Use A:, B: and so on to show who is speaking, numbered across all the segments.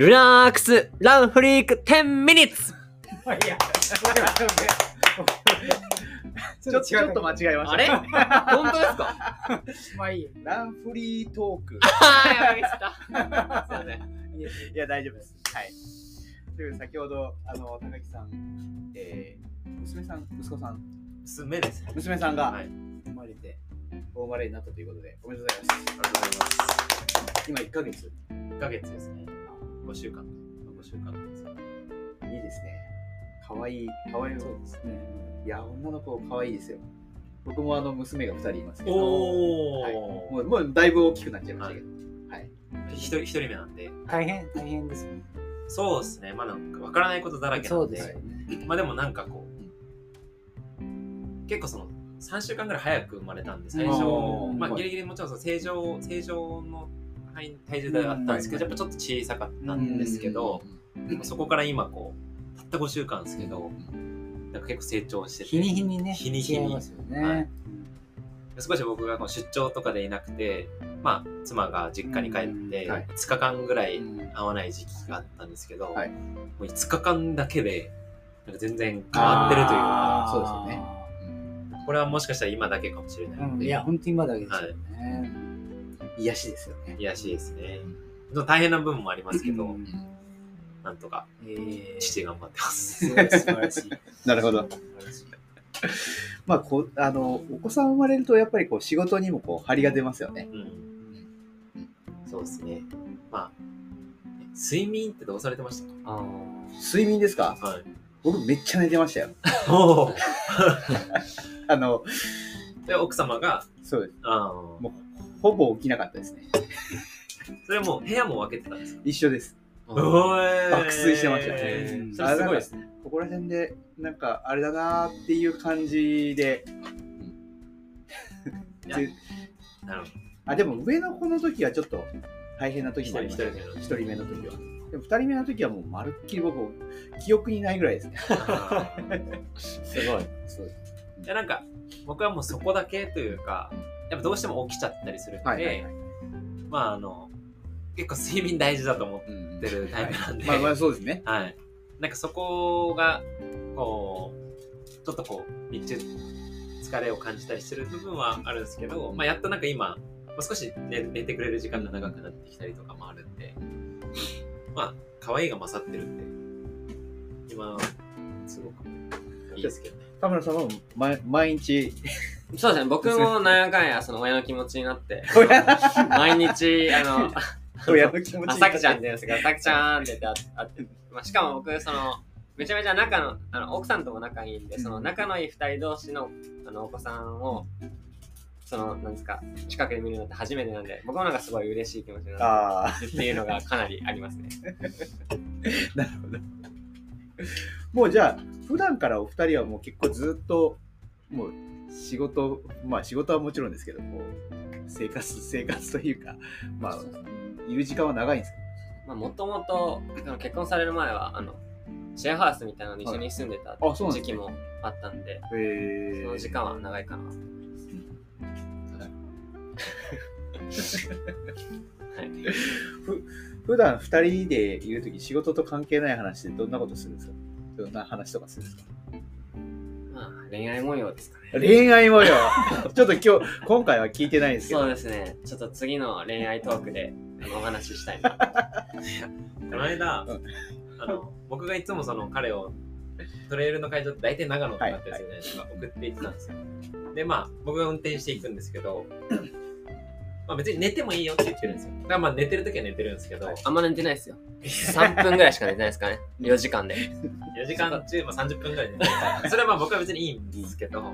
A: ルラークスランフリーク10ミニッツ。
B: ちょちょっと間違えました。
A: あれ？本当ですか？
C: まあいいよ。
B: ランフリートーク。
A: あー、やばいした。すいません。
B: いや、大丈夫です。はい。という先ほど、あの、高木さん、えー、娘さん、息子さん、
A: 娘です。
B: 娘さんが
A: はい。
B: 生まれて、お生まれになったということで、おめでとうございます。
A: ありがとうございます。
B: 今1ヶ月
A: ？1ヶ月ですね。5週間。5週間です。
B: いいですね。かわいい、かわいい。そうですね。いや、女の子かわいいですよ。僕もあの、娘が2人いますけど、
A: お
B: はい
A: ー。
B: もうもうだいぶ大きくなっちゃいましたけど、はい。
A: 一人一人目なんで。
C: 大変、大変ですね。
A: そうですね。まあなんか分からないことだらけなんで。
C: そうですよね。
A: まあでもなんかこう、結構その3週間ぐらい早く生まれたんで、最初まあ
B: はい
A: ギリギリもちろんその正常、正常の体体重ではあったんですけど、やっぱちょっと小さかったんですけど、まあそこから今こう、たった5週間ですけど、なんか結構成長してて、
C: 日に日にね、
A: 日に日に。
C: ね。
A: はい。少し僕がこう出張とかでいなくて、まあ妻が実家に帰って、
B: うん。はい。
A: 5日間ぐらい
B: うん。
A: 会わない時期があったんですけど、
B: はい。
A: もう5日間だけで、なんか全然変わってるというか、
B: そうですよね。
C: ね。
A: これはもしかしたら今だけかもしれないので、
C: うん、いや、本当に今だけですよね。
B: 癒しですよね。
A: 癒やしいですね。大変な部分もありますけど、
B: うん
A: なんとか
C: えー、
A: 父頑張ってます。
C: すごい素晴らしい。
B: なるほど。
C: 素晴らしい
B: まあ、こう、あの、お子さん生まれると、やっぱりこう、仕事にもこう、張りが出ますよね。
A: うん、そうですね。まあ、え睡眠ってどうされてました？
C: あ
B: 睡眠ですか？
A: かはい。
B: 僕めっちゃ寝てましたよ。あの、
A: で、奥様が、
B: そうです。
A: ああ、
B: もう、ほぼ起きなかったですね。
A: それもう部屋も分けてたんですか？
B: 一緒です。爆睡してましたね
A: すごいですね。
B: ここら辺で、なんか、あれだなーっていう感じで、
A: いやなるほ
B: あ、でも上の子の時はちょっと大変な時もありました。
A: 一人目の
B: 一人目の時は。でも二人目の時はもうまるっきり僕、記憶にないぐらいですね。
A: ど。あー
C: すごい。
B: そうです。
A: いや、なんか、僕はもうそこだけというか、やっぱどうしても起きちゃったりするんで、
B: はいはいはい。
A: まあ、あの、結構睡眠大事だと思っ
B: うん
A: てるタイプなんで、
B: まあまあそうですね。
A: はい。なんかそこが、こう、ちょっとこう、日中、疲れを感じたりしてる部分はあるんですけど、まあ、やっとなんか今、まあ、少し寝寝てくれる時間が長くなってきたりとかもあるんで、まあ、可愛いが勝ってるんで、今、すごくいいですけどね。
B: 田村さんは毎毎日、
D: そうですね、僕もなんやかんやその親の気持ちになって、
B: 親？
D: 毎日、あの、
B: 親の気持ち
D: あ、さきちゃんって言うんですけど、さきちゃんって言ってああって、まあ、しかも僕、その、めちゃめちゃ仲の、あの、奥さんとも仲いいんで、その仲のいい二人同士の、あの、お子さんを、その、なんですか、近くで見るのって初めてなんで、僕もなんかすごい嬉しい気持ちにな
B: ああ、
D: るっていうのがかなりありますね。
B: なるほど。もうじゃあ、普段からお二人はもう結構ずっと、もう仕事、まあ仕事はもちろんですけど、こう、生活、生活というか、まあ、いる時間は長いんです
D: まあ、もともと、結婚される前は、あの、シェアハウスみたいなのに一緒に住んでた時期もあったんで、
B: かへ
D: その時間は長いかな。はい。
B: 普段二人でいるとき仕事と関係ない話でどんなことするんですか？どんな話とかするんですか？
D: まあ、恋愛模様ですかね。
B: 恋愛模様 ちょっと今日、今回は聞いてないんですけど。
D: そうですね。ちょっと次の恋愛トークでお話ししたいな。
A: この間、
B: うん
A: あの僕がいつもその彼をトレイルの会場って大体長野とかだったりするじゃないですか、送っていってたんですよでまあ僕が運転していくんですけどまあ別に寝てもいいよって言ってるんですよ。だからまあ寝てる時は寝てるんですけど、
D: あんま寝てないですよ。3分ぐらいしか寝てないですかね。4時間で。
A: 4時間中、まあ、30分ぐらい寝てるそれはまあ僕は別にいいんですけど、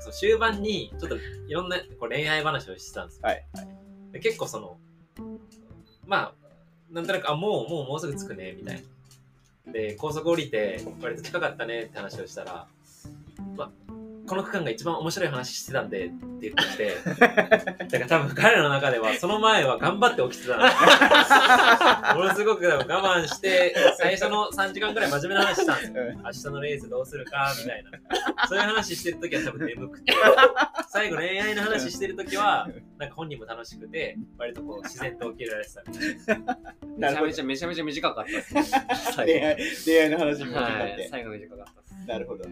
A: その終盤にちょっといろんなこう恋愛話をしてたんですよ、
B: はい。
A: で結構そのまあなんとなくあもうもうもうすぐ着くねみたいな。で高速降りて割と近かったねって話をしたらまあこの区間が一番面白い話してたんでって言ってきて、だから多分彼らの中では、その前は頑張って起きてたの。ものすごく我慢して、最初の3時間ぐらい真面目な話したんですよ。
B: うん
A: 明日のレースどうするかみたいな。そういう話してるときは多分眠くて、最後恋愛の話してるときは、なんか本人も楽しくて、割とこう自然と起きられてたみたいな。
D: めちゃめ
B: な
D: ちゃめちゃめちゃ短かったですね。
B: 恋愛恋愛の話も
D: は
B: 聞いて
D: い、最後短かったです。
B: なるほど。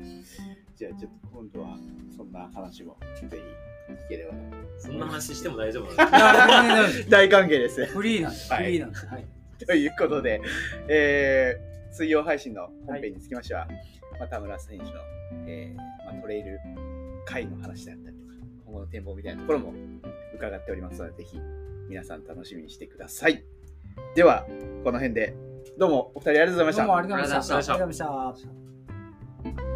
B: じゃあちょっと今度はそんな話もぜひ聞ければと。
A: そんな話しても大丈夫
B: 大歓迎です。
C: フリーなんで、
B: はい
C: フリーなんで。はい。
B: ということで、えー、水曜配信の本編につきましては、まあ、田村選手の、えーまあ、トレイル会の話であったりとか、今後の展望みたいなところも伺っておりますので、ぜひ皆さん楽しみにしてください。では、この辺で、どうもお二人ありがとうございました
C: どう。も。
A: ありがとうございました
C: ありがとうございました。